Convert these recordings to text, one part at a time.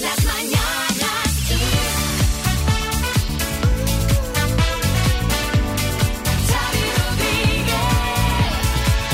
Las mañanas Kiss. Xavi Rodríguez.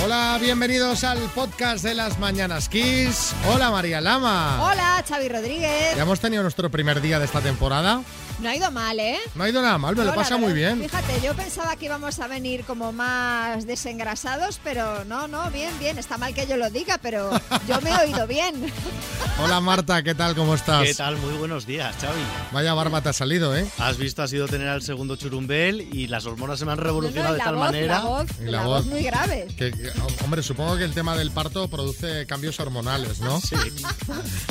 Hola, bienvenidos al podcast de las Mañanas Kiss. Hola, María Lama. Hola, Xavi Rodríguez. Ya hemos tenido nuestro primer día de esta temporada. No ha ido mal, ¿eh? No ha ido nada mal, me lo pasa muy bien. Fíjate, yo pensaba que íbamos a venir como más desengrasados, pero no, no, bien, bien. Está mal que yo lo diga, pero yo me he oído bien. Hola, Marta, ¿qué tal? ¿Cómo estás? ¿Qué tal? Muy buenos días, Xavi. Vaya barba te ha salido, ¿eh? Has visto, has ido a tener al segundo churumbel y las hormonas se me han No, no, revolucionado de tal voz, manera. La voz, Y la la voz. voz muy grave. Que, hombre, supongo que el tema del parto produce cambios hormonales, ¿no? Sí.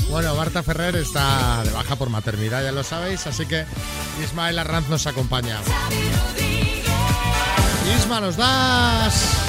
Bueno, Marta Ferrer está de baja por maternidad, ya lo sabéis, así que Ismael Arranz nos acompaña. Isma, nos das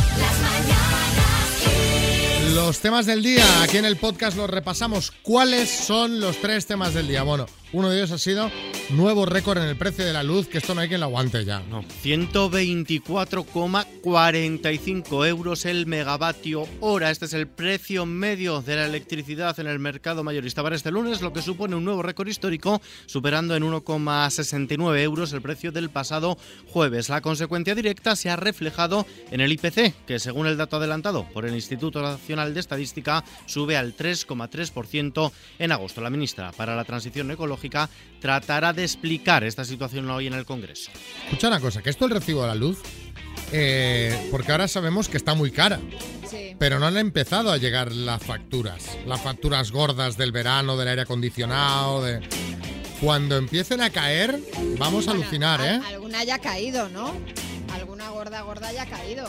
los temas del día. Aquí en el podcast los repasamos. ¿Cuáles son los tres temas del día? Bueno, uno de ellos ha sido nuevo récord en el precio de la luz, que esto no hay quien lo aguante ya. No, 124,45 euros el megavatio hora. Este es el precio medio de la electricidad en el mercado mayorista para este lunes, lo que supone un nuevo récord histórico, superando en 1,69 euros el precio del pasado jueves. La consecuencia directa se ha reflejado en el IPC, que según el dato adelantado por el Instituto Nacional de Estadística sube al 3,3% en agosto. La ministra para la Transición Ecológica tratará de explicar esta situación hoy en el Congreso. Escucha una cosa, que esto el recibo de la luz, eh, porque ahora sabemos que está muy cara, Sí. pero no han empezado a llegar las facturas, las facturas gordas del verano, del aire acondicionado, de... Cuando empiecen a caer, vamos a Bueno, alucinar, al- ¿eh? Alguna ya ha caído, ¿no? Alguna gorda, gorda ya ha caído.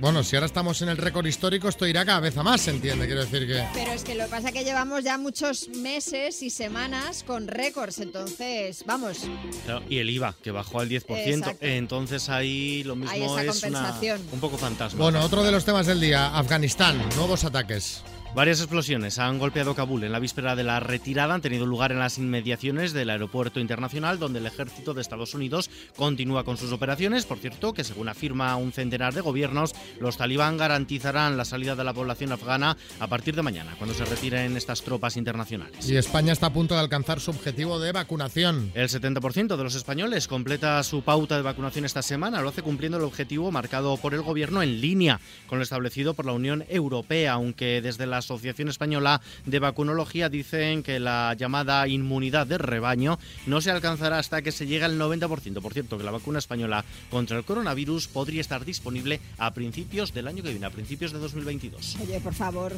Bueno, si ahora estamos en el récord histórico, esto irá cada vez a más, ¿se entiende? Quiero decir que... Pero es que lo que pasa es que llevamos ya muchos meses y semanas con récords, entonces, vamos, Claro, y el IVA, que bajó al 10%. Exacto. Entonces ahí lo mismo Hay esa es una- compensación. un poco fantasma. Bueno, otro de los temas del día, Afganistán, nuevos ataques. Varias explosiones han golpeado Kabul en la víspera de la retirada. Han tenido lugar en las inmediaciones del aeropuerto internacional, donde el ejército de Estados Unidos continúa con sus operaciones. Por cierto, que según afirma un centenar de gobiernos, los talibán garantizarán la salida de la población afgana a partir de mañana, cuando se retiren estas tropas internacionales. Y España está a punto de alcanzar su objetivo de vacunación. El 70% de los españoles completa su pauta de vacunación esta semana. Lo hace cumpliendo el objetivo marcado por el Gobierno en línea con lo establecido por la Unión Europea, aunque desde la Asociación Española de Vacunología dicen que la llamada inmunidad de rebaño no se alcanzará hasta que se llegue al 90%. Por cierto, que la vacuna española contra el coronavirus podría estar disponible a principios del año que viene, a principios de 2022. Oye, por favor,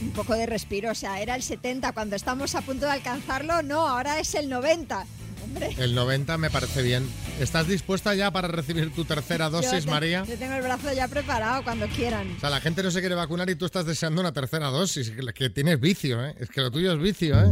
un poco de respiro. O sea, era el 70 cuando estamos a punto de alcanzarlo. No, ahora es el 90. Hombre. El 90 me parece bien. ¿Estás dispuesta ya para recibir tu tercera yo dosis, te- María? Yo tengo el brazo ya preparado cuando quieran. O sea, la gente no se quiere vacunar y tú estás deseando una tercera dosis. Que, que tienes vicio, ¿eh? Es que lo tuyo es vicio, ¿eh?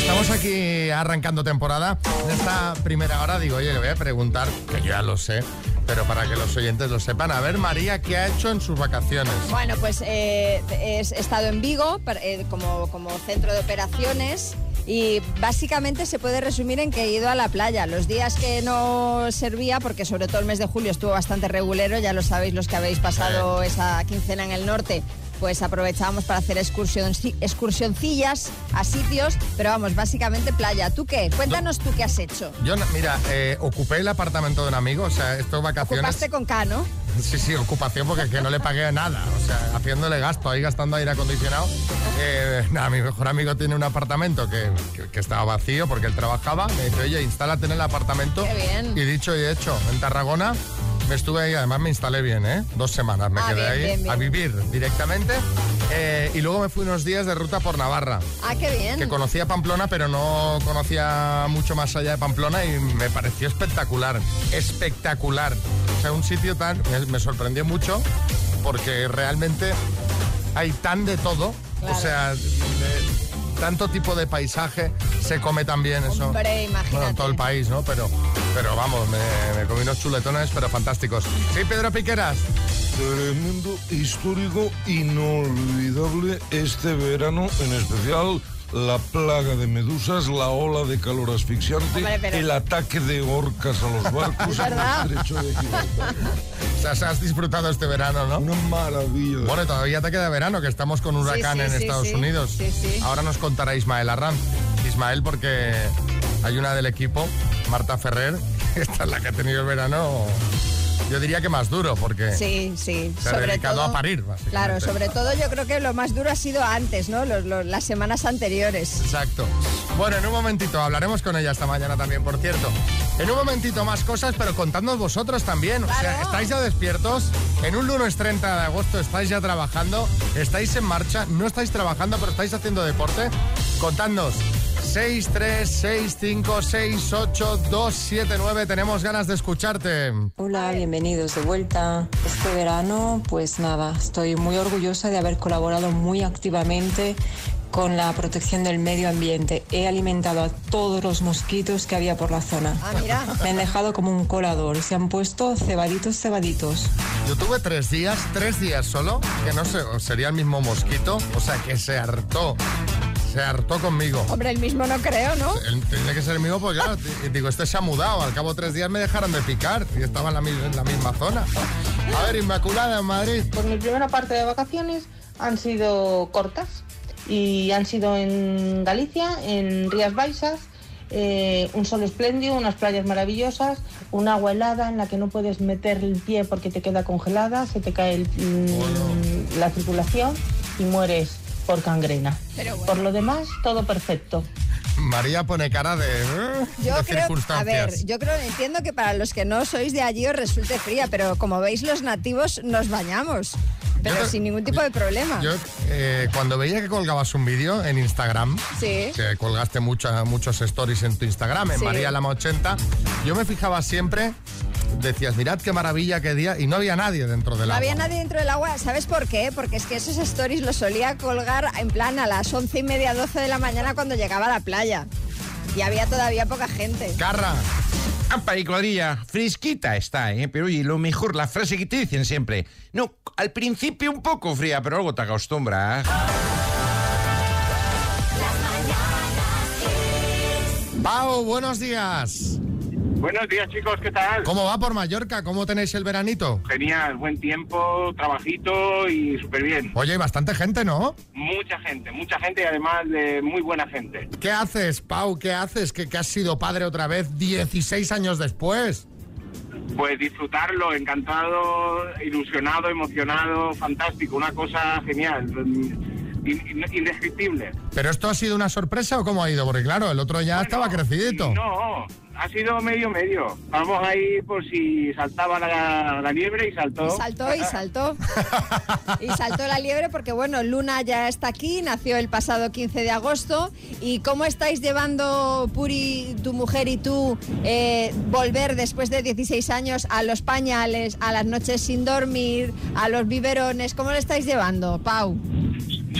Estamos aquí arrancando temporada. En esta primera hora digo, oye, le voy a preguntar, que yo ya lo sé, pero para que los oyentes lo sepan. A ver, María, ¿qué ha hecho en sus vacaciones? Bueno, pues eh, he estado en Vigo eh, como, como centro de operaciones y básicamente se puede resumir en que he ido a la playa. Los días que no servía, porque sobre todo el mes de julio estuvo bastante regulero, ya lo sabéis los que habéis pasado esa quincena en el norte. Pues aprovechábamos para hacer excursionci- excursioncillas a sitios, pero vamos, básicamente playa. ¿Tú qué? Cuéntanos tú qué has hecho. Yo, mira, eh, ocupé el apartamento de un amigo, o sea, estas vacaciones... Ocupaste con K, ¿no? Sí, sí, ocupación porque es que no le pagué nada. O sea, haciéndole gasto, ahí gastando aire acondicionado. Eh, nada, mi mejor amigo tiene un apartamento que, que- que estaba vacío porque él trabajaba. Me dice, oye, instálate en el apartamento. Qué bien. Y dicho y hecho, en Tarragona me estuve ahí, además me instalé bien, ¿eh? Dos semanas me Ah, quedé bien, ahí bien, bien. a vivir directamente. Eh, y luego me fui unos días de ruta por Navarra. Ah, qué bien. Que conocía Pamplona, pero no conocía mucho más allá de Pamplona y me pareció espectacular. Espectacular. O sea, un sitio tan. Me, me sorprendió mucho porque realmente hay tan de todo. Claro. O sea, de- tanto tipo de paisaje. Se come también eso. Hombre, imagínate. Bueno, en todo el país, ¿no? Pero, pero vamos, me, me comí unos chuletones, pero fantásticos. Sí, Pedro Piqueras. Tremendo, histórico, inolvidable este verano, en especial la plaga de medusas, la ola de calor asfixiante, Hombre, pero- el ataque de orcas a los barcos Es en el verdad. estrecho de O sea, se has disfrutado este verano, ¿no? Una maravilla. Bueno, todavía te queda verano, que estamos con un Sí, huracán sí, en sí, Estados sí. Unidos. Sí, sí. Ahora nos contará Ismael Arranz. Ismael, porque hay una del equipo, Marta Ferrer, esta es la que ha tenido el verano, yo diría que más duro, porque Sí, sí. se ha dedicado a parir, básicamente. Claro, sobre todo yo creo que lo más duro ha sido antes, ¿no? Los- los- las semanas anteriores. Exacto. Bueno, en un momentito hablaremos con ella esta mañana también, por cierto. En un momentito más cosas, pero contadnos vosotros también. O sea. ¿estáis ya despiertos? En un lunes 30 de agosto estáis ya trabajando, estáis en marcha, no estáis trabajando, pero estáis haciendo deporte. Contadnos. 6, 3, 6, 5, 6, 8, 2, 7, 9. Tenemos ganas de escucharte. Hola, bienvenidos de vuelta. Este verano, pues nada, estoy muy orgullosa de haber colaborado muy activamente con la protección del medio ambiente. He alimentado a todos los mosquitos que había por la zona. Ah, mira. Me han dejado como un colador se han puesto cebaditos, cebaditos. Yo tuve tres días, tres días solo, que no sé, sería el mismo mosquito, o sea, que se hartó. Se hartó conmigo. Hombre, el mismo no creo, ¿no? El- Tiene que ser el mismo, pues claro, t- digo, este se ha mudado. Al cabo de tres días me dejaron de picar y estaba en la, mi- en la misma zona. A ver, Inmaculada en Madrid. Pues mi primera parte de vacaciones han sido cortas y han sido en Galicia, en Rías Baixas, eh, un sol espléndido, unas playas maravillosas, un agua helada en la que no puedes meter el pie porque te queda congelada, se te cae el- mm, la circulación y mueres por gangrena. Pero bueno. Por lo demás, todo perfecto. María pone cara de, eh, Yo de creo, a ver, circunstancias. yo creo, entiendo que para los que no sois de allí os resulte fría, pero como veis los nativos nos bañamos, pero Yo sin ningún tipo de problema. Yo, eh, cuando veía que colgabas un vídeo en Instagram, Sí. que colgaste mucha- muchos stories en tu Instagram, en Sí. María Lama 80, yo me fijaba siempre, decías, mirad qué maravilla, qué día, y no había nadie dentro del No agua. había nadie dentro del agua, ¿sabes por qué? Porque es que esos stories los solía colgar en plan a las once y media, 12 de la mañana cuando llegaba a la playa. Y había todavía poca gente. Carra, Ampa y cuadrilla, fresquita está, ¿eh? Pero oye, lo mejor, la frase que te dicen siempre. No, al principio un poco fría, pero luego te acostumbras. Pau, buenos días. Buenos días chicos, ¿qué tal? ¿Cómo va por Mallorca? ¿Cómo tenéis el veranito? Genial, buen tiempo, trabajito y súper bien. Oye, hay bastante gente, ¿no? Mucha gente, mucha gente y además de muy buena gente. ¿Qué haces, Pau? ¿Qué haces? Que, que has sido padre otra vez 16 años después. Pues disfrutarlo, encantado, ilusionado, emocionado, fantástico, una cosa genial, in- indescriptible. ¿Pero esto ha sido una sorpresa o cómo ha ido? Porque claro, el otro ya estaba Bueno, crecidito. No, ha sido medio medio. Vamos ahí por si saltaba la, la liebre y saltó. Saltó y saltó. Y saltó la liebre porque, bueno, Luna ya está aquí, nació el pasado 15 de agosto. ¿Y cómo estáis llevando, Puri, tu mujer y tú, eh, volver después de 16 años a los pañales, a las noches sin dormir, a los biberones? ¿Cómo lo estáis llevando, Pau?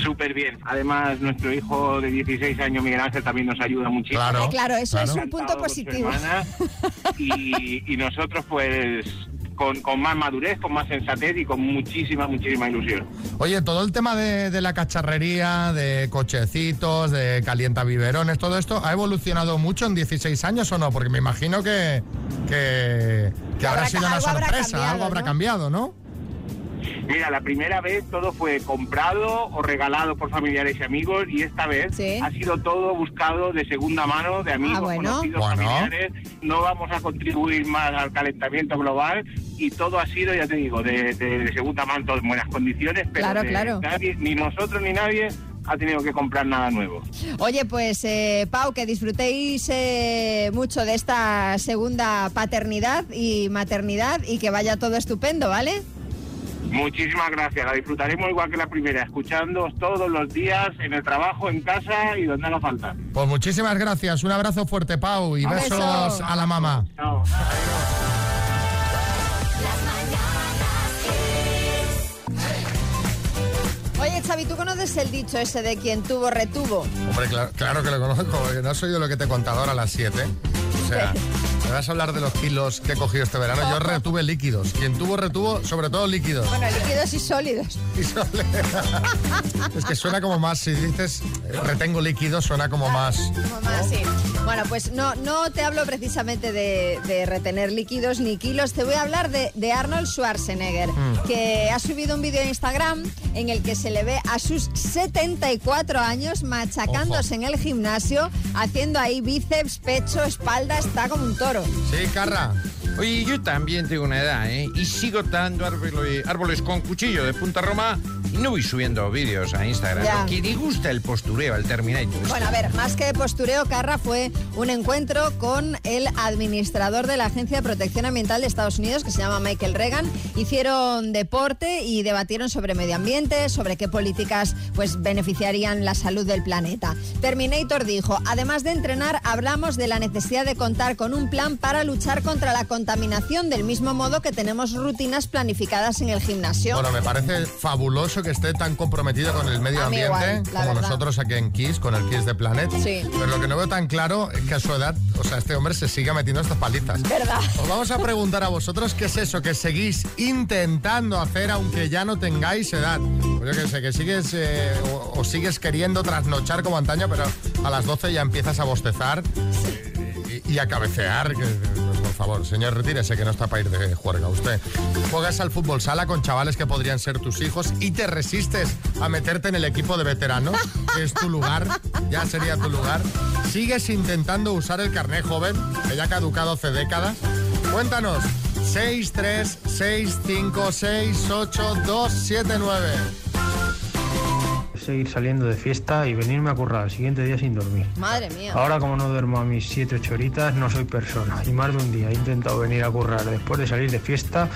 Súper bien. Además, nuestro hijo de 16 años, Miguel Ángel, también nos ayuda muchísimo. Claro. Claro, eso es un punto positivo. Y, y nosotros, pues, con, con más madurez, con más sensatez y con muchísima, muchísima ilusión. Oye, todo el tema de, de la cacharrería, de cochecitos, de calienta biberones, todo esto, ¿ha evolucionado mucho en 16 años o no? Porque me imagino que, que, que habrá Habrá- sido una habrá sorpresa, cambiado, algo habrá ¿no? cambiado, ¿no? Mira, la primera vez todo fue comprado o regalado por familiares y amigos y esta vez Sí. ha sido todo buscado de segunda mano, de amigos, Ah, bueno. conocidos, Bueno. familiares. No vamos a contribuir más al calentamiento global y todo ha sido, ya te digo, de, de- de segunda mano, todo en buenas condiciones, pero Claro, de claro. nadie- ni nosotros ni nadie ha tenido que comprar nada nuevo. Oye, pues eh, Pau, que disfrutéis eh, mucho de esta segunda paternidad y maternidad y que vaya todo estupendo, ¿vale? Muchísimas gracias, la disfrutaremos igual que la primera, escuchándoos todos los días en el trabajo, en casa y donde haga falta. Pues muchísimas gracias, un abrazo fuerte, Pau, y besos beso. a la mamá. Chao. Oye, Xavi, ¿tú conoces el dicho ese de quien tuvo, retuvo? Hombre, claro, claro que lo conozco, porque no soy de lo que te he contado ahora a las 7. O sea, Me vas a hablar de los kilos que he cogido este verano. Yo retuve líquidos. Quien tuvo, retuvo, sobre todo líquidos. Bueno, líquidos y sólidos. Y sole- es que suena como más, si dices retengo líquidos, suena como más. Como más, sí. Bueno, pues no, no te hablo precisamente de, de retener líquidos ni kilos, te voy a hablar de, de Arnold Schwarzenegger, Mm. que ha subido un vídeo a Instagram en el que se le ve a sus 74 años machacándose en el gimnasio, haciendo ahí bíceps, pecho, espalda, está como un toro. Sí, Carra. Oye, yo también tengo una edad, ¿eh? Y sigo talando árboles, árboles con cuchillo de Punta Roma no voy subiendo vídeos a Instagram. Ya. Que le gusta el postureo, el Terminator. Bueno, a ver, más que postureo, Carra fue un encuentro con el administrador de la Agencia de Protección Ambiental de Estados Unidos, que se llama Michael Reagan. Hicieron deporte y debatieron sobre medio ambiente, sobre qué políticas pues, beneficiarían la salud del planeta. Terminator dijo, además de entrenar, hablamos de la necesidad de contar con un plan para luchar contra la contaminación, del mismo modo que tenemos rutinas planificadas en el gimnasio. Bueno, me parece fabuloso que esté tan comprometido con el medio ambiente igual, como verdad. nosotros aquí en Kiss, con el Kiss de Planet. Sí. Pero lo que no veo tan claro es que a su edad, o sea, este hombre se siga metiendo estas palizas. ¿Verdad? Os vamos a preguntar a vosotros qué es eso que seguís intentando hacer aunque ya no tengáis edad. Pues yo que sé, que sigues eh, o, o sigues queriendo trasnochar como antaño, pero a las 12 ya empiezas a bostezar y, y a cabecear. que- favor, señor, retírese que no está para ir de juerga usted. Juegas al fútbol sala con chavales que podrían ser tus hijos y te resistes a meterte en el equipo de veteranos, es tu lugar, ya sería tu lugar. Sigues intentando usar el carné joven, que ya ha caducado hace décadas. Cuéntanos. 6, 3, 6, 5, 6, 8, 2, 7, 9. Seguir saliendo de fiesta y venirme a currar al siguiente día sin dormir. Madre mía. Ahora como no duermo a mis 7 8 horitas no soy persona y más de un día he intentado venir a currar después de salir de fiesta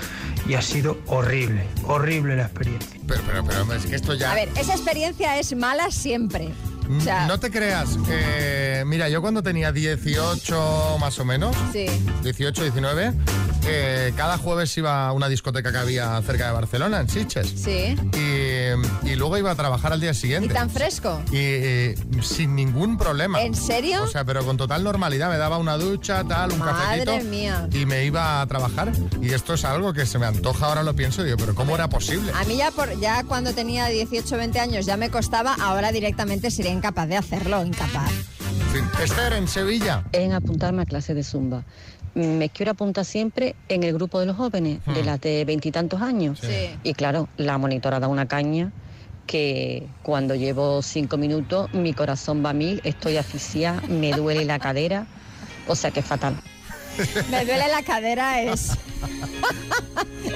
y ha sido horrible, horrible la experiencia. Pero, pero, pero, es que esto ya... A ver, esa experiencia es mala siempre. O sea, no te creas. eh, mira, yo cuando tenía 18 más o menos, sí. 18, 19, eh, cada jueves iba a una discoteca que había cerca de Barcelona, en Sitges. Sí. Y, y luego iba a trabajar al día ¿Y siguiente. tan fresco? Y eh, sin ningún problema. ¿En serio? O sea, pero con total normalidad. Me daba una ducha, tal, un Madre cafecito. mía. Y me iba a trabajar. Y esto es algo que se me antoja, ahora lo pienso y digo, pero ¿cómo era posible? A mí ya, por, ya cuando tenía 18 20 años ya me costaba, ahora directamente sería incapaz de hacerlo, incapaz. En fin. Esther, en Sevilla. en apuntarme a clase de zumba. Me quiero apuntar siempre en el grupo de los jóvenes, de las de veintitantos años. Sí. Y claro, la monitora da una caña que cuando llevo cinco minutos mi corazón va a mil, estoy asfixiada, me duele la cadera, o sea que es fatal. Me duele la cadera, es...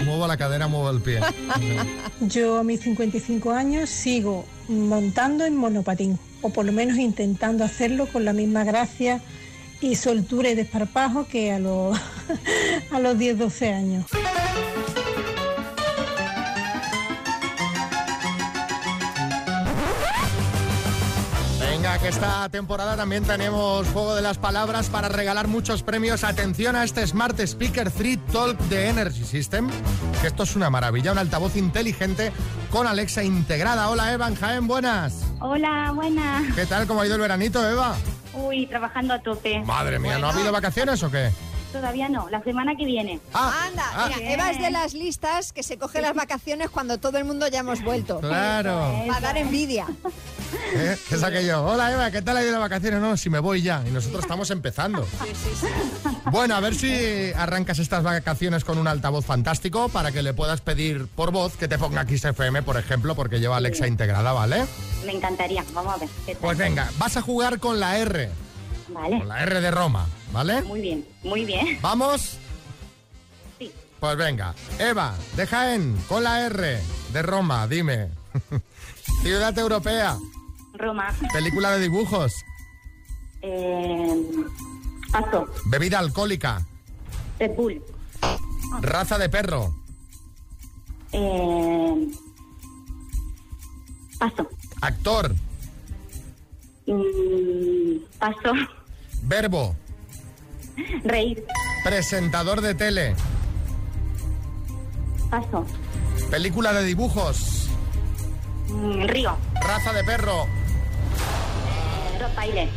Muevo la cadera, muevo el pie. Yo a mis 55 años sigo montando en monopatín, o por lo menos intentando hacerlo con la misma gracia y soltura y desparpajo que a los, a los 10-12 años. Venga, que esta temporada también tenemos Juego de las Palabras para regalar muchos premios. Atención a este Smart Speaker 3 Talk de Energy System, que esto es una maravilla, un altavoz inteligente con Alexa integrada. Hola Eva, en Jaén, buenas. Hola, buenas. ¿Qué tal? ¿Cómo ha ido el veranito, Eva? Uy, trabajando a tope. Madre mía, ¿no ha habido vacaciones o qué? Todavía no, la semana que viene. Anda, ah. mira, Eva es de las listas que se coge las vacaciones cuando todo el mundo ya hemos vuelto. Claro. Para dar envidia. ¿Eh? ¿Qué es aquello? Hola Eva, ¿qué tal ha ido las vacaciones? No, si me voy ya. Y nosotros estamos empezando. Bueno, a ver si arrancas estas vacaciones con un altavoz fantástico para que le puedas pedir por voz que te ponga XFM, por ejemplo, porque lleva Alexa integrada, ¿vale? Me encantaría. Vamos a ver. Pues venga, vas a jugar con la R, Vale. con la R de Roma, ¿vale? Muy bien, muy bien. ¿Vamos? Sí. Pues venga. Eva, de Jaén, con la R de Roma, dime. Ciudad europea, Roma. película de dibujos, Eh, paso. bebida alcohólica, Red Bull. raza de perro, Eh, paso. actor, Mm, paso. verbo, Reír. presentador de tele, Paso. película de dibujos, Mm, río. raza de perro, Eh, Rottweiler.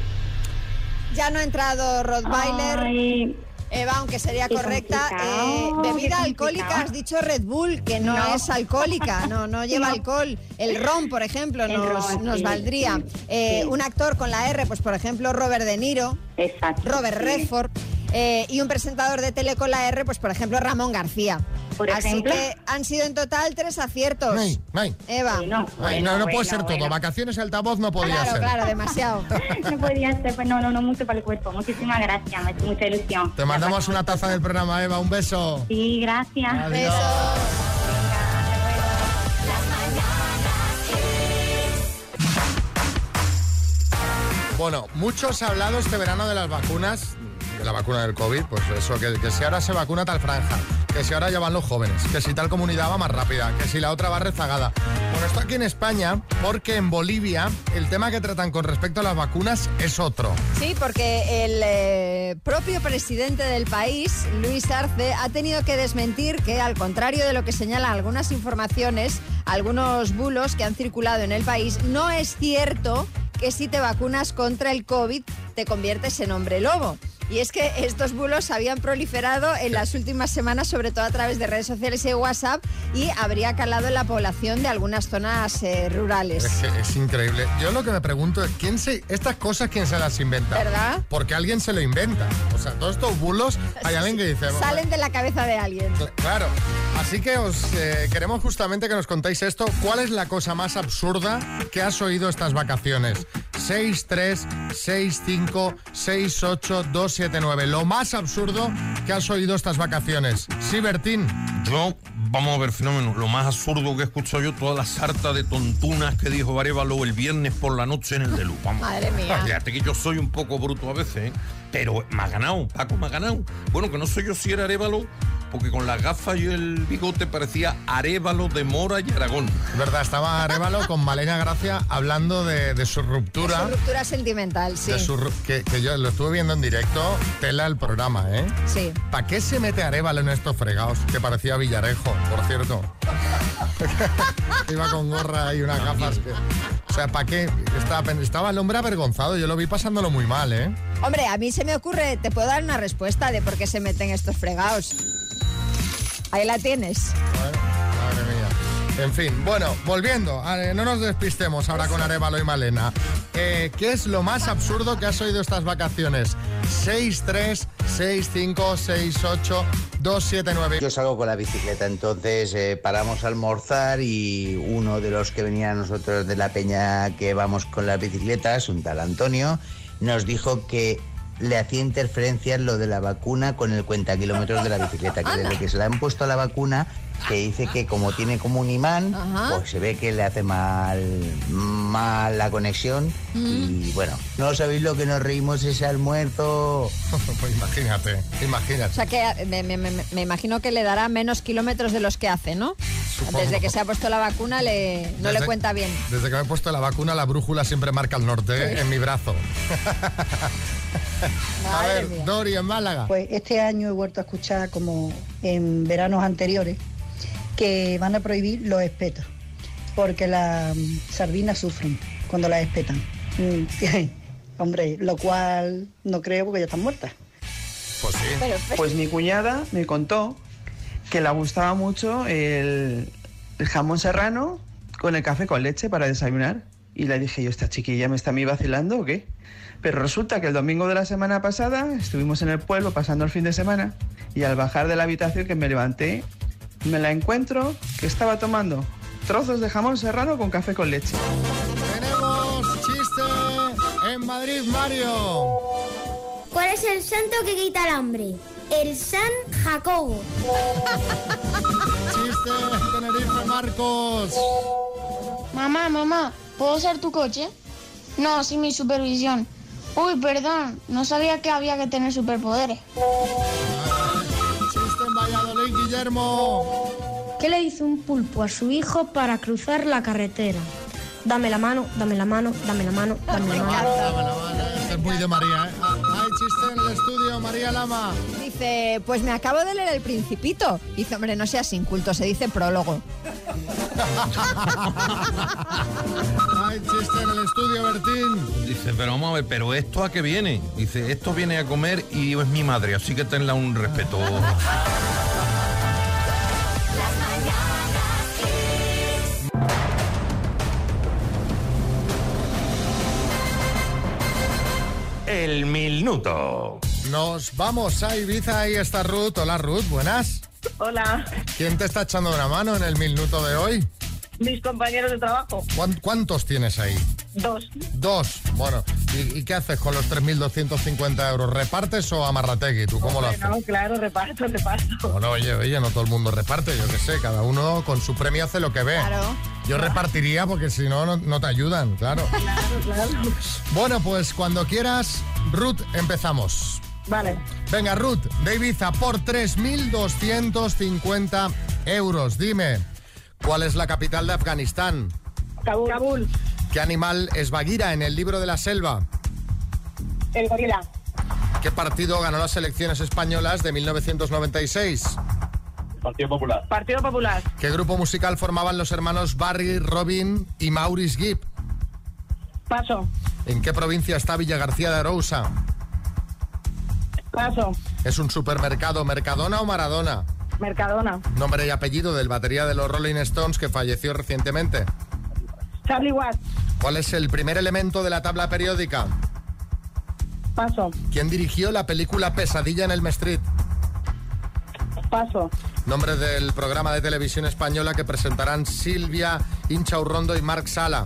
Ya no ha entrado Rottweiler. Ay, Eva, aunque sería correcta, eh, bebida alcohólica, has dicho Red Bull, que no, No. es alcohólica, no, no lleva No. alcohol. El ron, por ejemplo, nos, ron, nos sí. valdría. Eh, Sí. Un actor con la R, pues por ejemplo, Robert De Niro, Exacto. Robert. Redford. Eh, y un presentador de tele con la R, pues por ejemplo, Ramón García. Por Así ejemplo. que han sido en total tres aciertos. Nay, nay. Eva. Bueno, Ay, no, no puede bueno, ser todo. Vacaciones altavoz no podía Claro, ser. claro, demasiado. No podía ser, pues no, no, no, mucho para el cuerpo. Muchísimas gracias, me ha hecho mucha ilusión. Te mandamos una taza del programa, Eva. Un beso. Sí, gracias. Adiós. Besos. Bueno, mucho se ha hablado este verano de las vacunas, la vacuna del COVID, pues eso, que, que si ahora se vacuna tal franja, que si ahora ya van los jóvenes, que si tal comunidad va más rápida, que si la otra va rezagada. Bueno, esto aquí en España, porque en Bolivia el tema que tratan con respecto a las vacunas es otro. Sí, porque el eh, propio presidente del país, Luis Arce, ha tenido que desmentir que, al contrario de lo que señalan algunas informaciones, algunos bulos que han circulado en el país, no es cierto que si te vacunas contra el COVID te conviertes en hombre lobo. Y es que estos bulos habían proliferado en las últimas semanas, sobre todo a través de redes sociales y WhatsApp, y habría calado en la población de algunas zonas eh, rurales. Es, que es increíble. Yo lo que me pregunto es, ¿quién se, estas cosas quién se las inventa? ¿Verdad? Porque alguien se lo inventa. O sea, todos estos bulos, hay alguien que dice... Salen de la cabeza de alguien. Cl- Claro. Así que os eh, queremos justamente que nos contéis esto. ¿Cuál es la cosa más absurda que has oído estas vacaciones? 636568279. Lo más absurdo que has oído estas vacaciones. Sí, Bertín. Yo, vamos a ver, fenómeno. Lo más absurdo que escucho yo, toda la sarta de tontunas que dijo Arevalo el viernes por la noche en el de Luz. Vamos. Madre mía. Fíjate que yo soy un poco bruto a veces, ¿eh? pero me ha ganado, Paco me ha ganado. Bueno, que no sé yo si era Arevalo, porque con las gafas y el bigote parecía Arevalo de Mora y Aragón. Verdad, estaba Arevalo con Malena Gracia hablando de, de su ruptura. Su ruptura sentimental, sí. de su ru- que, que yo lo estuve viendo en directo, tela el programa, ¿eh? Sí. ¿Para qué se mete Arevalo en estos fregados? Que parecía Villarejo, por cierto. Iba con gorra y unas gafas. que- o sea, ¿para qué? Estaba, estaba el hombre avergonzado, yo lo vi pasándolo muy mal, ¿eh? Hombre, a mí se me ocurre, te puedo dar una respuesta de por qué se meten estos fregados. Ahí la tienes. Bueno, madre mía. En fin, bueno, volviendo, no nos despistemos ahora con Arevalo y Malena. Eh, ¿Qué es lo más absurdo que has oído estas vacaciones? 636568279. Yo salgo con la bicicleta, entonces eh, paramos a almorzar y uno de los que venían a nosotros de la peña que vamos con las bicicletas, un tal Antonio, nos dijo que le hacía interferencias lo de la vacuna con el cuenta kilómetros de la bicicleta, que desde que se le han puesto la vacuna, que dice que como tiene como un imán, Ajá. pues se ve que le hace mal, mal la conexión y bueno, no sabéis lo que nos reímos ese almuerzo. Pues imagínate, imagínate. O sea que eh, me, me- me- me imagino que le dará menos kilómetros de los que hace, ¿no? Supongo. Desde que se ha puesto la vacuna le, no Desde- le cuenta bien. Desde que me he puesto la vacuna, la brújula siempre marca el norte ¿eh? en mi brazo. a ver, mía. Dori en Málaga. Pues este año he vuelto a escuchar, como en veranos anteriores, que van a prohibir los espetos, porque las sardinas sufren cuando las espetan. Mm, Hombre, lo cual no creo porque ya están muertas. Pues sí. Pues mi cuñada me contó que le gustaba mucho el, el jamón serrano con el café con leche para desayunar. Y le dije yo, ¿esta chiquilla me está a mí vacilando o qué? Pero resulta que el domingo de la semana pasada estuvimos en el pueblo pasando el fin de semana y al bajar de la habitación que me levanté, me la encuentro que estaba tomando trozos de jamón serrano con café con leche. Tenemos chiste en Madrid, Mario. ¿Cuál es el santo que quita el hambre? El San Jacobo. Chiste en Tenerife, Marcos. Mamá, mamá, ¿puedo usar tu coche? No, sin mi supervisión. Uy, perdón, no sabía que había que tener superpoderes. Chiste en Valladolid, Guillermo. ¿Qué le dice un pulpo a su hijo para cruzar la carretera? Dame la mano, dame la mano, dame la mano, dame la mano. Es muy de María, ¿eh? Chiste en el estudio, María Lama. Dice, pues me acabo de leer El Principito. Dice, hombre, no seas inculto, se dice prólogo. Hay chiste en el estudio, Bertín. Dice, pero vamos a ver, ¿pero esto a qué viene? Dice, esto viene a comer y es mi madre, así que tenla un respeto. El minuto. Nos vamos a Ibiza, ahí está Ruth. Hola Ruth, buenas. Hola, ¿Quién te está echando una mano en el minuto de hoy? mis compañeros de trabajo. ¿Cuán- ¿Cuántos tienes ahí? Dos. Dos. Bueno, ¿y, y qué haces con los 3.250 euros? ¿Repartes o amarrategui? ¿Tú cómo lo haces? No, claro, reparto, reparto. Bueno, oye, oye, no todo el mundo reparte, yo qué sé, cada uno con su premio hace lo que ve. Claro. Yo repartiría porque si no, no, no te ayudan, claro. Claro, claro. Bueno, pues cuando quieras, Ruth, empezamos. Vale. Venga, Ruth, de Ibiza por 3.250 euros. Dime, ¿cuál es la capital de Afganistán? Kabul. Kabul. ¿Qué animal es Bagheera en el libro de la selva? El gorila. ¿Qué partido ganó las elecciones españolas de 1996? Partido Popular. Partido Popular. ¿Qué grupo musical formaban los hermanos Barry, Robin y Maurice Gibb? Paso. ¿En qué provincia está Villa García de Arousa? Paso. ¿Es un supermercado Mercadona o Maradona? Mercadona. Nombre y apellido del batería de los Rolling Stones que falleció recientemente. Charlie Watt. ¿Cuál es el primer elemento de la tabla periódica? Paso. ¿Quién dirigió la película Pesadilla en el Street? Paso. Nombre del programa de televisión española que presentarán Silvia Inchaurrondo y Marc Sala.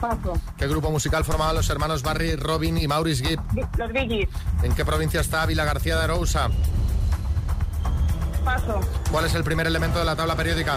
Paso. ¿Qué grupo musical formaban los hermanos Barry, Robin y Maurice Gibb? Los Biggies. ¿En qué provincia está Ávila García de Arousa? Paso. ¿Cuál es el primer elemento de la tabla periódica?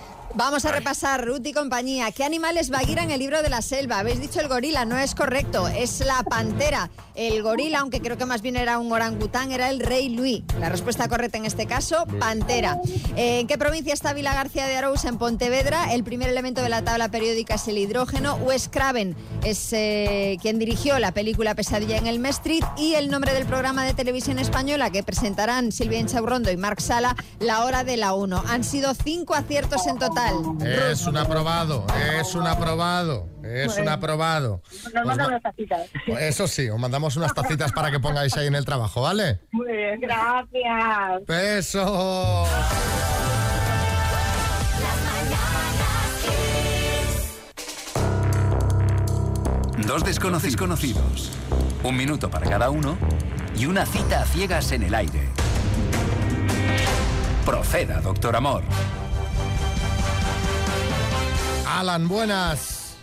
Vamos a repasar, Ruth y compañía. ¿Qué animales Bagheera en el libro de la selva? Habéis dicho el gorila, no es correcto, es la pantera. El gorila, aunque creo que más bien era un orangután, era el rey Luis. La respuesta correcta en este caso, pantera. Eh, ¿En qué provincia está Vila García de Arousa? En Pontevedra. El primer elemento de la tabla periódica es el hidrógeno. Wes Craven es eh, quien dirigió la película Pesadilla en el Street y el nombre del programa de televisión española que presentarán Silvia Inchaurrondo y Marc Sala, La Hora de la 1. Han sido cinco aciertos en total. Es un aprobado, es un aprobado, es un aprobado. Nos Os mandan ma- unas tacitas. Eso sí, os mandamos unas tacitas para que pongáis ahí en el trabajo, ¿vale? Muy bien, gracias. Besos. Dos desconocidos conocidos, un minuto para cada uno y una cita a ciegas en el aire. Proceda, doctor Amor. Alan, buenas.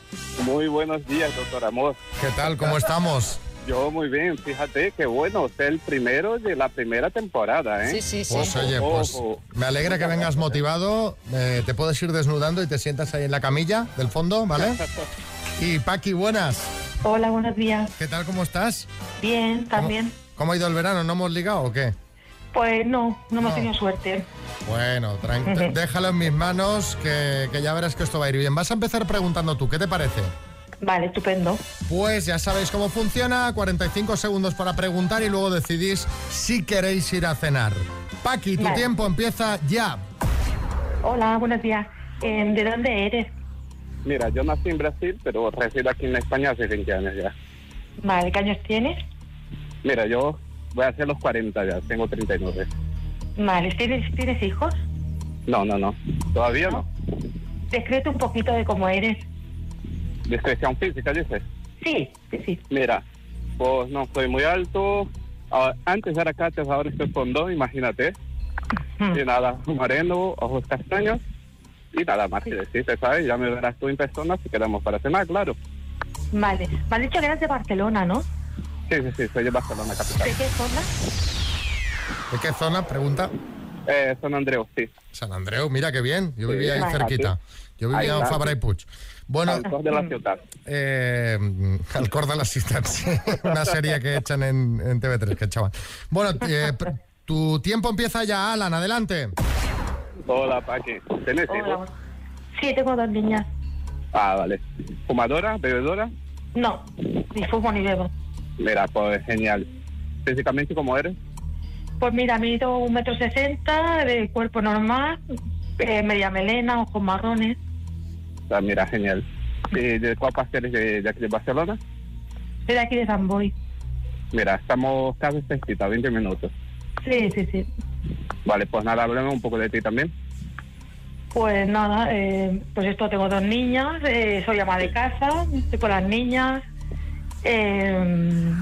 Muy buenos días, doctor Amor. ¿Qué tal? ¿Cómo estamos? Yo muy bien, fíjate que bueno, usted es el primero de la primera temporada, ¿eh? Pues oye, pues Ojo. me alegra que vengas motivado. Eh, te puedes ir desnudando y te sientas ahí en la camilla del fondo, ¿vale? Y Paqui, buenas. Hola, buenos días. ¿Qué tal? ¿Cómo estás? Bien, también. ¿Cómo ha ido el verano? ¿No hemos ligado o qué? Pues no, no hemos No. tenido suerte. Bueno, déjalo en mis manos que, que ya verás que esto va a ir bien. Vas a empezar preguntando tú, ¿qué te parece? Vale, estupendo. Pues ya sabéis cómo funciona, 45 segundos para preguntar y luego decidís si queréis ir a cenar. Paqui, tu Vale. tiempo empieza ya. Hola, buenos días. Eh, ¿De dónde eres? Mira, yo nací en Brasil, pero resido aquí en España hace 20 años ya. Vale, ¿qué años tienes? Mira, yo voy a hacer los 40 ya, tengo 39. Vale, ¿tienes, ¿tienes hijos? No, no, no, todavía no. Descrete un poquito de cómo eres. Discreción física, dices. Sí, sí, sí. Mira, pues no soy muy alto. Ah, Antes era cates, ahora estoy fondo, imagínate. Y nada, moreno, ojos castaños. Y nada más que decirte, ¿sabes? Ya me verás tú en persona si quedamos para cenar, claro. Vale. Me has dicho que eras de Barcelona, ¿no? Sí, sí, sí, soy de Barcelona, capital. ¿De qué zona? ¿De qué zona? Pregunta. Eh, San Andreu, sí. San Andreu, mira qué bien. Yo Sí, vivía ahí cerquita. Yo vivía en. Fabra y Puig. Bueno, Al cor de la ciudad. eh, al cor de la ciudad, sí. Una serie que echan en, en TV3, que echaban. Bueno, eh, tu tiempo empieza ya, Alan, adelante. Hola, Paqui. ¿Tienes Hola. hijos? Sí, tengo dos niñas. Ah, vale. ¿Fumadora? ¿Bebedora? No, ni fumo ni bebo. Mira, pues genial. ¿Físicamente cómo eres? Pues mira, mido un metro sesenta, de cuerpo normal, Eh, media melena, ojos marrones. Ah, mira, genial. ¿Y de cuál parte eres de, de aquí de Barcelona? Soy de aquí de San Boy. Mira, estamos casi cerquita, 20 minutos. Sí, sí, sí. Vale, pues nada, hablemos un poco de ti también. Pues nada, eh, pues esto, tengo dos niñas, eh, soy ama de casa, estoy con las niñas. Eh,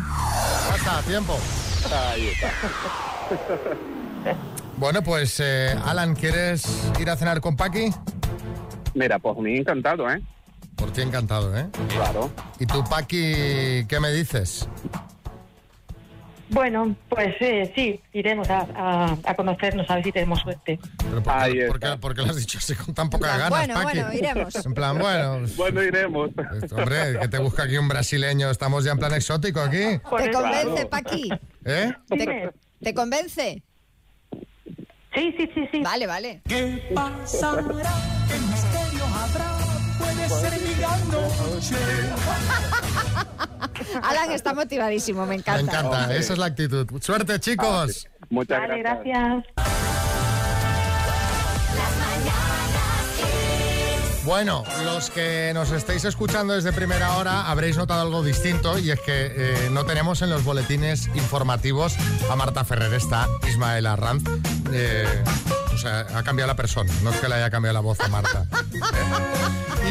Basta, tiempo. Ahí está. Bueno, pues eh, Alan, ¿quieres ir a cenar con Paqui? Mira, pues me encantado, ¿eh? Por ti encantado, ¿eh? Claro. ¿Y tú, Paqui, qué me dices? Bueno, pues eh, sí, iremos a, a- a conocernos, a ver si tenemos suerte. ¿Pero por, qué, por qué- por qué lo has dicho así con tan pocas ganas, Bueno, Paqui? bueno, iremos. En plan, bueno... Bueno, iremos. Hombre, que te busca aquí un brasileño, estamos ya en plan exótico aquí. ¿Te convence, Paqui? ¿Eh? ¿Te, te convence? Sí, sí, sí, sí. Vale, vale. ¿Qué pasará? ¿Qué misterio habrá? Puede ser mi gran noche. Alan está motivadísimo, me Me encanta. encanta, esa es la actitud. Suerte, chicos. Muchas Vale, gracias. Bueno, los que nos estáis escuchando desde primera hora habréis notado algo distinto y es que eh, no tenemos en los boletines informativos a Marta Ferrer, está Ismael Arranz. Eh, o sea, ha cambiado la persona, no es que le haya cambiado la voz a Marta.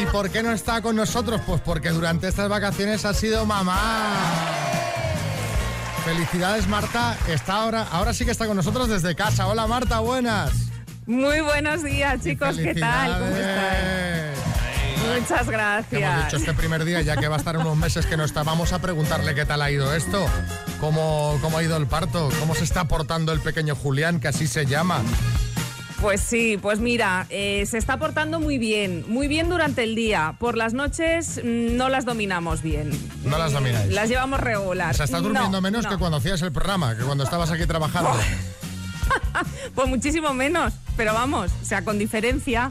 ¿Y por qué no está con nosotros? Pues porque durante estas vacaciones ha sido mamá. Felicidades Marta, está ahora, ahora sí que está con nosotros desde casa. Hola Marta, buenas. Muy buenos días, chicos. ¿Qué tal? ¿Cómo estáis? Muchas Hemos gracias. dicho este primer día, ya que va a estar unos meses que no está, vamos a preguntarle qué tal ha ido esto, cómo, cómo ha ido el parto, cómo se está portando el pequeño Julián, que así se llama. Pues sí, pues mira, eh, se está portando muy bien, muy bien durante el día. Por las noches mm, no las dominamos bien. No las domináis. Las llevamos O regular. sea, estás durmiendo No, menos no. que cuando hacías el programa, que cuando estabas aquí trabajando. Pues muchísimo menos, pero vamos, o sea, con diferencia.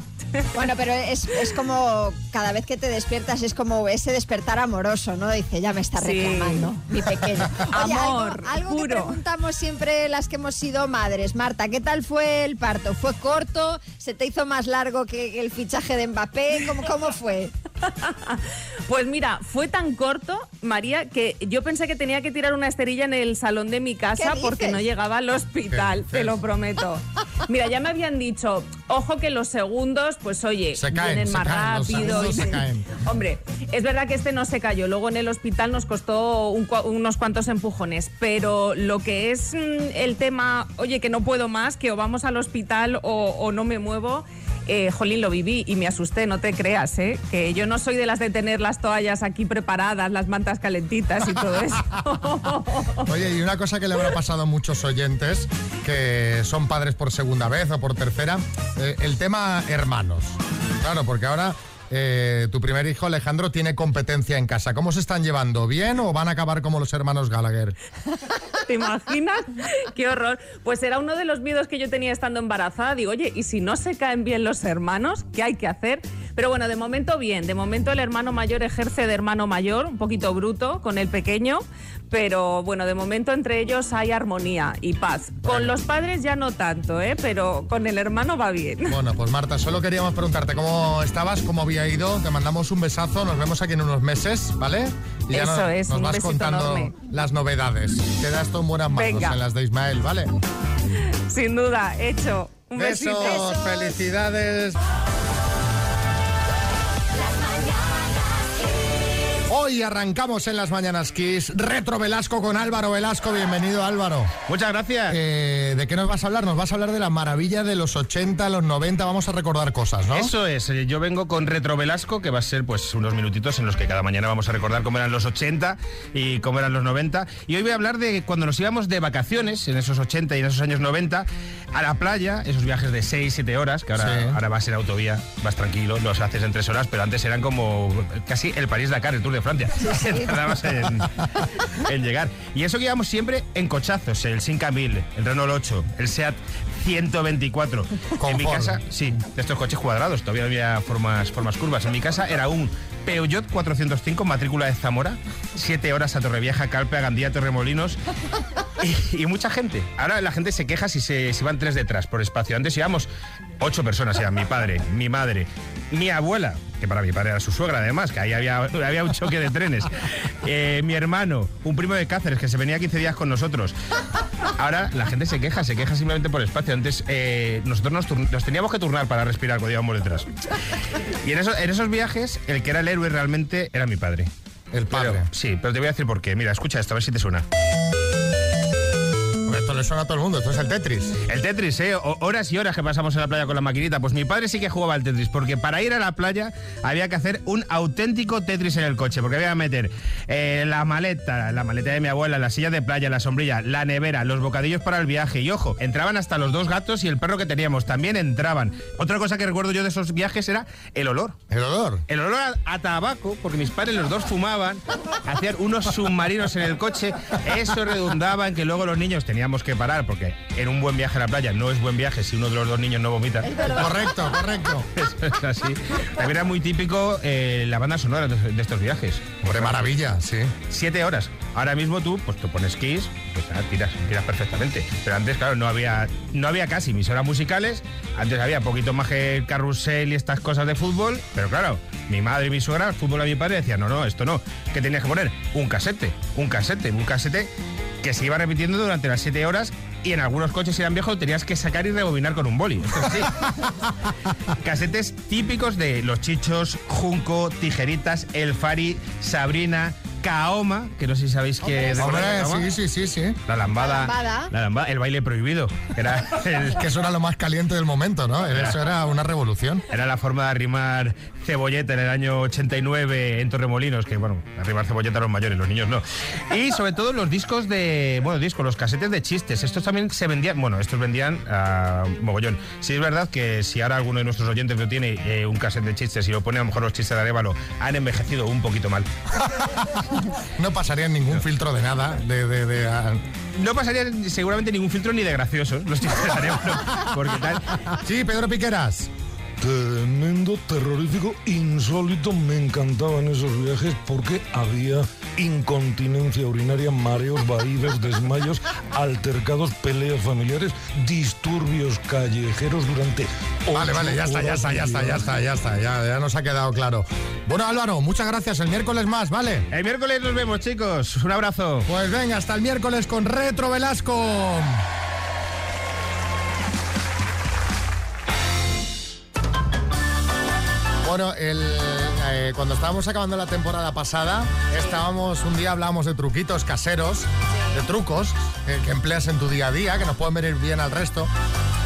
Bueno, pero es, es como cada vez que te despiertas es como ese despertar amoroso, ¿no? Dice, ya me está Sí. reclamando mi pequeño. Oye, Amor, algo, algo que preguntamos siempre las que hemos sido madres. Marta, ¿qué tal fue el parto? ¿Fue corto? ¿Se te hizo más largo que el fichaje de Mbappé? ¿Cómo, cómo fue? Pues mira, fue tan corto, María, que yo pensé que tenía que tirar una esterilla en el salón de mi casa ¿Qué porque no llegaba al hospital, ¿Qué te lo prometo. Mira, ya me habían dicho, ojo que los segundos, pues oye, Se caen, vienen se más caen, los rápido. se caen. Hombre, es verdad que este no se cayó. Luego en el hospital nos costó un unos cuantos empujones. Pero lo que es mm, el tema, oye, que no puedo más, que o vamos al hospital o, o no me muevo. Eh, jolín, lo viví y me asusté, no te creas, ¿eh? Que yo no soy de las de tener las toallas aquí preparadas, las mantas calentitas y todo eso. Oye, y una cosa que le habrá pasado a muchos oyentes que son padres por segunda vez o por tercera, eh, el tema hermanos. Claro, porque ahora eh, tu primer hijo, Alejandro, tiene competencia en casa. ¿Cómo se están llevando? ¿Bien o van a acabar como los hermanos Gallagher? ¿Te imaginas? Qué horror. Pues era uno de los miedos que yo tenía estando embarazada. Digo, oye, ¿y si no se caen bien los hermanos? ¿Qué hay que hacer? Pero bueno, de momento bien. De momento el hermano mayor ejerce de hermano mayor, un poquito bruto con el pequeño. Pero bueno, de momento entre ellos hay armonía y paz. Con los padres ya no tanto, ¿eh? Pero con el hermano va bien. Bueno, pues Marta, solo queríamos preguntarte cómo estabas, cómo había ido. Te mandamos un besazo, nos vemos aquí en unos meses, ¿vale? Y Eso no- es, nos un vas besito contando enorme. las novedades. Queda esto en buenas manos, Venga. en las de Ismael, ¿vale? Sin duda, hecho. Un besito. Besos, felicidades. Hoy arrancamos en las Mañanas Kiss Retro Velasco con Álvaro Velasco. Bienvenido Álvaro. Muchas gracias. ¿De qué nos vas a hablar? Nos vas a hablar de la maravilla de los 80, los 90. Vamos a recordar cosas, ¿no? Eso es, eh, yo vengo con Retro Velasco, que va a ser pues unos minutitos en los que cada mañana vamos a recordar cómo eran los 80 y cómo eran los 90. Y hoy voy a hablar de cuando nos íbamos de vacaciones, en esos 80 y en esos años 90, a la playa, esos viajes de 6, 7 horas, que ahora, Sí. ahora vas en autovía, vas tranquilo, los haces en 3 horas, pero antes eran como casi el París-Dakar, el Tour de Francia. Tardabas en, en llegar. Y eso que íbamos siempre en cochazos, el Sinca 1000, el Renault 8, el SEAT 124. En mi Confort. casa, sí, de estos coches cuadrados, todavía había formas, formas curvas. En mi casa era un Peugeot 405, matrícula de Zamora, 7 horas a Torrevieja, Calpe, a Gandía, Torremolinos. Y, y mucha gente. Ahora la gente se queja si se si van tres detrás por espacio. Antes íbamos ocho personas, eran mi padre, mi madre, mi abuela, que para mi padre era su suegra además, que ahí había, había un choque de trenes, eh, mi hermano, un primo de Cáceres que se venía 15 días con nosotros. Ahora la gente se queja, se queja simplemente por espacio. Antes eh, nosotros nos, teníamos que turnar para respirar cuando íbamos detrás. Y en, eso- en esos viajes, el que era el héroe realmente era mi padre. El padre. sí, pero te voy a decir por qué. Mira, escucha esto, a ver si te suena. Le suena a todo el mundo, esto es el Tetris. El Tetris, ¿eh? O- horas y horas que pasamos en la playa con la maquinita. Pues mi padre sí que jugaba al Tetris, porque para ir a la playa había que hacer un auténtico Tetris en el coche, porque había que meter eh, la maleta, la maleta de mi abuela, la silla de playa, la sombrilla, la nevera, los bocadillos para el viaje. Y ojo, entraban hasta los dos gatos y el perro que teníamos, también entraban. Otra cosa que recuerdo yo de esos viajes era el olor. ¿El olor? El olor a, a tabaco, porque mis padres los dos fumaban, hacían unos submarinos en el coche. Eso redundaba en que luego los niños teníamos que parar, porque en un buen viaje a la playa no es buen viaje si uno de los dos niños no vomita. Correcto, correcto. Eso es así. También era muy típico eh, la banda sonora de, de estos viajes. Hombre, maravilla, sí. Siete horas. Ahora mismo tú, pues tú pones Kiss, pues ah, tiras, tiras perfectamente. Pero antes, claro, no había, no había casi emisoras musicales. Antes había poquito más que el carrusel y estas cosas de fútbol. Pero claro, mi madre y mi suegra, el fútbol a mi padre, decían, no, no, esto no. ¿Qué tenías que poner? Un casete, un casete, un casete que se iba repitiendo durante las siete horas y en algunos coches si eran viejos tenías que sacar y rebobinar con un boli. Esto. Casetes típicos de Los Chichos, Junco, Tijeritas, El Fari, Sabrina, Kaoma, que no sé si sabéis que... Sí, sí, sí, sí. La lambada, La lambada. la lambada, el baile prohibido. que Era el- Que eso era lo más caliente del momento, ¿no? Eso era una revolución. Era la forma de arrimar cebolleta en el año 89 en Torremolinos, que bueno, arrimar cebolleta a los mayores, los niños no. Y sobre todo los discos de, bueno, discos, los casetes de chistes. Estos también se vendían, bueno, estos vendían a mogollón. Sí es verdad que si ahora alguno de nuestros oyentes no tiene eh, un cassette de chistes y lo pone a lo mejor los chistes de Arevalo, han envejecido un poquito mal. No pasaría ningún filtro de nada. De, de, de, No pasaría seguramente ningún filtro ni de graciosos los chistes de porque tal... Sí, Pedro Piqueras. Tremendo, terrorífico, insólito. Me encantaban esos viajes porque había incontinencia urinaria, mareos, vaídos, desmayos, altercados, peleas familiares, disturbios callejeros durante. Vale, vale, ya está, ya está, ya está, ya está, ya está, ya, ya nos ha quedado claro. Bueno, Álvaro, muchas gracias. El miércoles más, ¿vale? El miércoles nos vemos, chicos. Un abrazo. Pues venga, hasta el miércoles con Retro Velasco. Bueno, el, eh, cuando estábamos acabando la temporada pasada, estábamos un día hablábamos de truquitos caseros, de trucos eh, que empleas en tu día a día, que nos pueden venir bien al resto.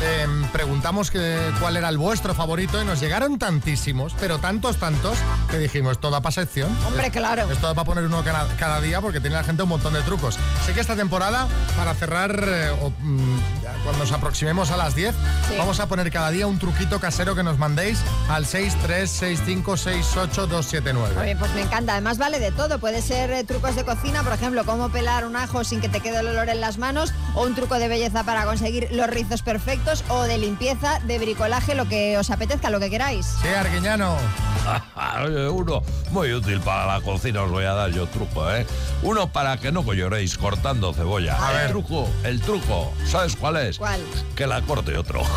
Eh, preguntamos que, cuál era el vuestro favorito y nos llegaron tantísimos, pero tantos, tantos, que dijimos, toda para sección. Hombre, claro. Esto va a poner uno cada, cada día porque tiene la gente un montón de trucos. Sé que esta temporada, para cerrar, eh, o, mm, ya cuando nos aproximemos a las 10, Sí. vamos a poner cada día un truquito casero que nos mandéis al 636568279. Oye, pues me encanta. Además vale de todo. Puede ser eh, trucos de cocina, por ejemplo, cómo pelar un ajo sin que te quede el olor en las manos, o un truco de belleza para conseguir los rizos perfectos, o de limpieza, de bricolaje, lo que os apetezca, lo que queráis. Sí, Arguiñano. Uno muy útil para la cocina, os voy a dar yo truco, ¿eh? Uno para que no lloréis cortando cebolla. A ver. El truco, el truco, ¿sabes cuál es? ¿Cuál? Que la corte otro.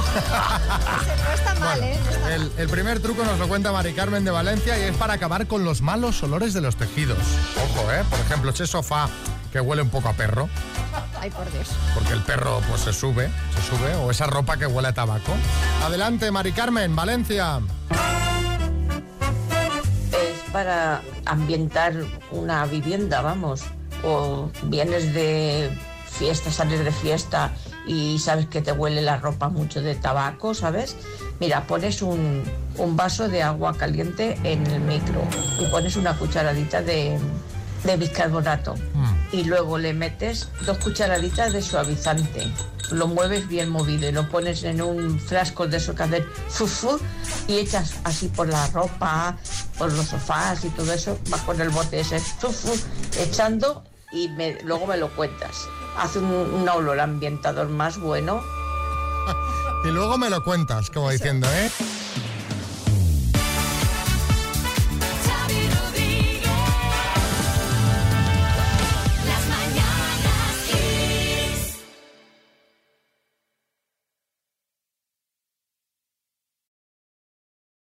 No está mal, ¿eh? No está mal. El, el primer truco nos lo cuenta Mari Carmen de Valencia y es para acabar con los malos olores de los tejidos. Ojo, ¿eh? Por ejemplo, ese sofá que huele un poco a perro, Ay, por Dios. porque el perro pues se sube, se sube, o esa ropa que huele a tabaco. Adelante, Mari Carmen, Valencia. Para ambientar una vivienda, vamos. O vienes de fiesta, sales de fiesta y sabes que te huele la ropa mucho de tabaco, ¿sabes? Mira, pones un, un vaso de agua caliente en el micro y pones una cucharadita de, de bicarbonato y luego le metes dos cucharaditas de suavizante. Lo mueves bien movido y lo pones en un frasco de eso que hacen fufu y echas así por la ropa, por los sofás y todo eso, vas con el bote ese fufu echando y me- luego me lo cuentas. Hace un, un olor ambientador más bueno. Y luego me lo cuentas, como diciendo, ¿eh?